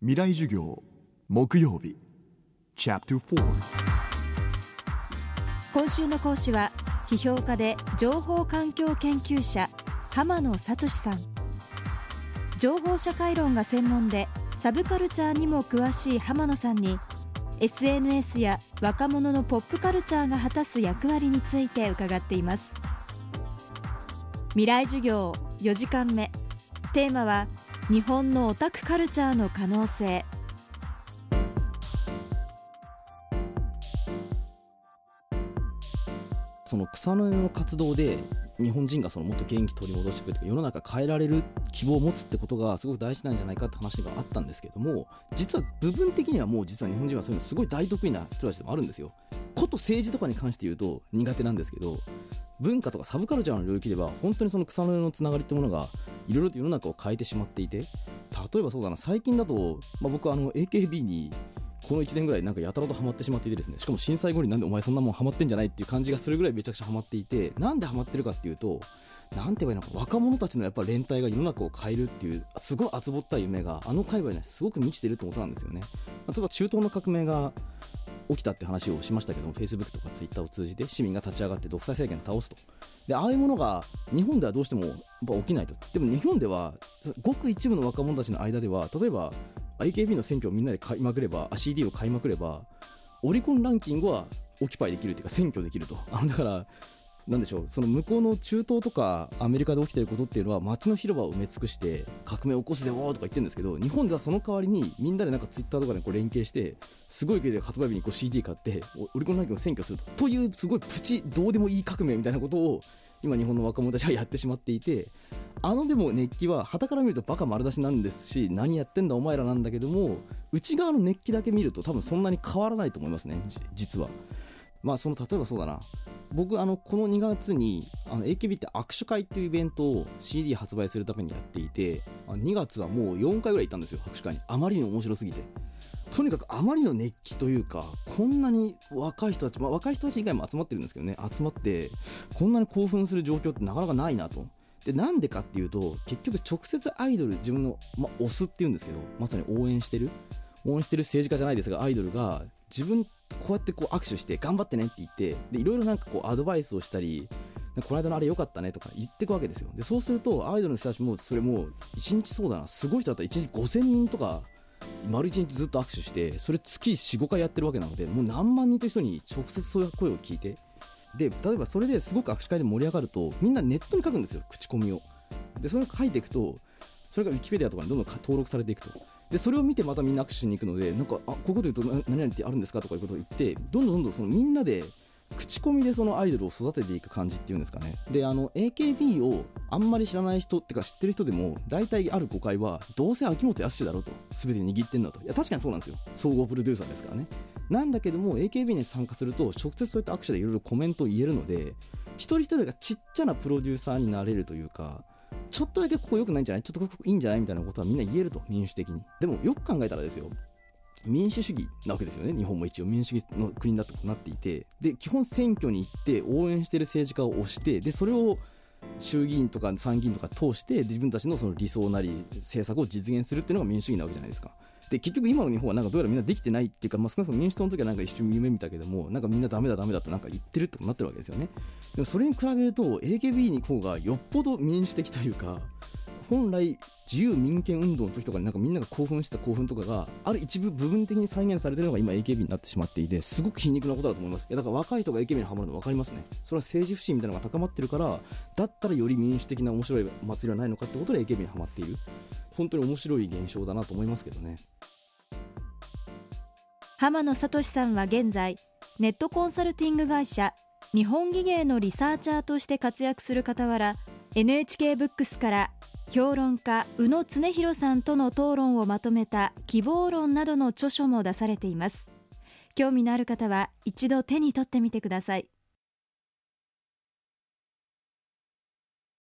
未来授業木曜日。チャプター今週の講師は批評家で情報環境研究者浜野聡さん。情報社会論が専門でサブカルチャーにも詳しい浜野さんに SNS や若者のポップカルチャーが果たす役割について伺っています。未来授業4時間目。テーマは日本のオタクカルチャーの可能性。その草の根の活動で日本人がそのもっと元気取り戻してくるとか世の中変えられる希望を持つってことがすごく大事なんじゃないかって話があったんですけども実は部分的にはもう実は日本人はそういうのすごい大得意な人たちでもあるんですよこと政治とかに関して言うと苦手なんですけど文化とかサブカルチャーの領域では本当にその草の根のつながりってものがいろいろと世の中を変えてしまっていて例えばそうだな最近だと、まあ、僕あの AKB にこの1年ぐらいなんかやたらとハマってしまっていてですねしかも震災後になんでお前そんなもんハマってんじゃないっていう感じがするぐらいめちゃくちゃハマっていてなんでハマってるかっていうとなんて言えばいいのか若者たちのやっぱ連帯が世の中を変えるっていうすごい厚ぼったい夢があの界隈にすごく満ちてるってことなんですよね。例えば中東の革命が起きたって話をしましたけども Facebook とか Twitter を通じて市民が立ち上がって独裁政権を倒すと。でああいうものが日本ではどうしてもやっぱ起きないと。でも日本ではごく一部の若者たちの間では例えば AKB の選挙をみんなで買いまくれば CD を買いまくればオリコンランキングはオキパイできるっていうか選挙できると。あだからなんでしょうその向こうの中東とかアメリカで起きてることっていうのは街の広場を埋め尽くして革命起こすぜおーとか言ってるんですけど日本ではその代わりにみんなでなんかツイッターとかでこう連携してすごい勢いで発売日にこう CD 買ってオリコンランキングを選挙すると。というすごいプチどうでもいい革命みたいなことを今日本の若者たちはやってしまっていてあのでも熱気は旗から見るとバカ丸出しなんですし何やってんだお前らなんだけども内側の熱気だけ見ると多分そんなに変わらないと思いますね実は。まあその例えばそうだな。僕あのこの2月にあの AKB って握手会っていうイベントを CD 発売するためにやっていて2月はもう4回ぐらい行ったんですよ握手会に。あまりに面白すぎて。とにかくあまりの熱気というかこんなに若い人たち、まあ、若い人たち以外も集まってるんですけどね。集まってこんなに興奮する状況ってなかなかないなと。でなんでかっていうと結局直接アイドル自分の、まあ、推すっていうんですけどまさに応援してる。応援してる政治家じゃないですがアイドルが自分こうやってこう握手して頑張ってねって言ってでいろいろなんかこうアドバイスをしたりこの間のあれ良かったねとか言ってくわけですよ。でそうするとアイドルの人たちもそれもう1日そうだなすごい人だった。ら1日5000人とか丸1日ずっと握手してそれ月45回やってるわけなのでもう何万人という人に直接そういう声を聞いてで例えばそれですごく握手会で盛り上がるとみんなネットに書くんですよ口コミを。でそれを書いていくとそれがウィキペディアとかにどんどん登録されていくと。でそれを見てまたみんな握手しに行くのでなんかあこういうこと言うと何々ってあるんですかとかいうことを言ってどんどんどんどんそのみんなで口コミでそのアイドルを育てていく感じっていうんですかね。であの AKB をあんまり知らない人ってか知ってる人でも大体ある誤解はどうせ秋元康だろうと全て握ってんだと。いや確かにそうなんですよ。総合プロデューサーですからね。なんだけども AKB に参加すると直接そういった握手でいろいろコメントを言えるので一人一人がちっちゃなプロデューサーになれるというかちょっとだけここ良くないんじゃない？ちょっとここいいんじゃない？みたいなことはみんな言えると民主的に。でもよく考えたらですよ。民主主義なわけですよね。日本も一応民主主義の国だとなっていて。で基本選挙に行って応援してる政治家を推してでそれを衆議院とか参議院とか通して自分たちのその理想なり政策を実現するっていうのが民主主義なわけじゃないですか。で結局今の日本はなんかどうやらみんなできてないっていうか、まあ、少なくとも民主党の時はなんか一瞬夢見たけどもなんかみんなダメだダメだとなんか言ってるってことになってるわけですよね。でもそれに比べると AKB に方がよっぽど民主的というか本来自由民権運動の時とかになんかみんなが興奮してた興奮とかがある一部部分的に再現されてるのが今 AKB になってしまっていてすごく皮肉なことだと思います。いやだから若い人が AKB にハマるの分かりますね。それは政治不信みたいなのが高まってるからだったらより民主的な面白い祭りはないのかってことで AKB にハマっている。本当に面白い現象だなと思いますけどね。浜野聡さんは現在ネットコンサルティング会社日本技芸のリサーチャーとして活躍する傍ら NHK ブックスから評論家宇野恒弘さんとの討論をまとめた希望論などの著書も出されています。興味のある方は一度手に取ってみてください。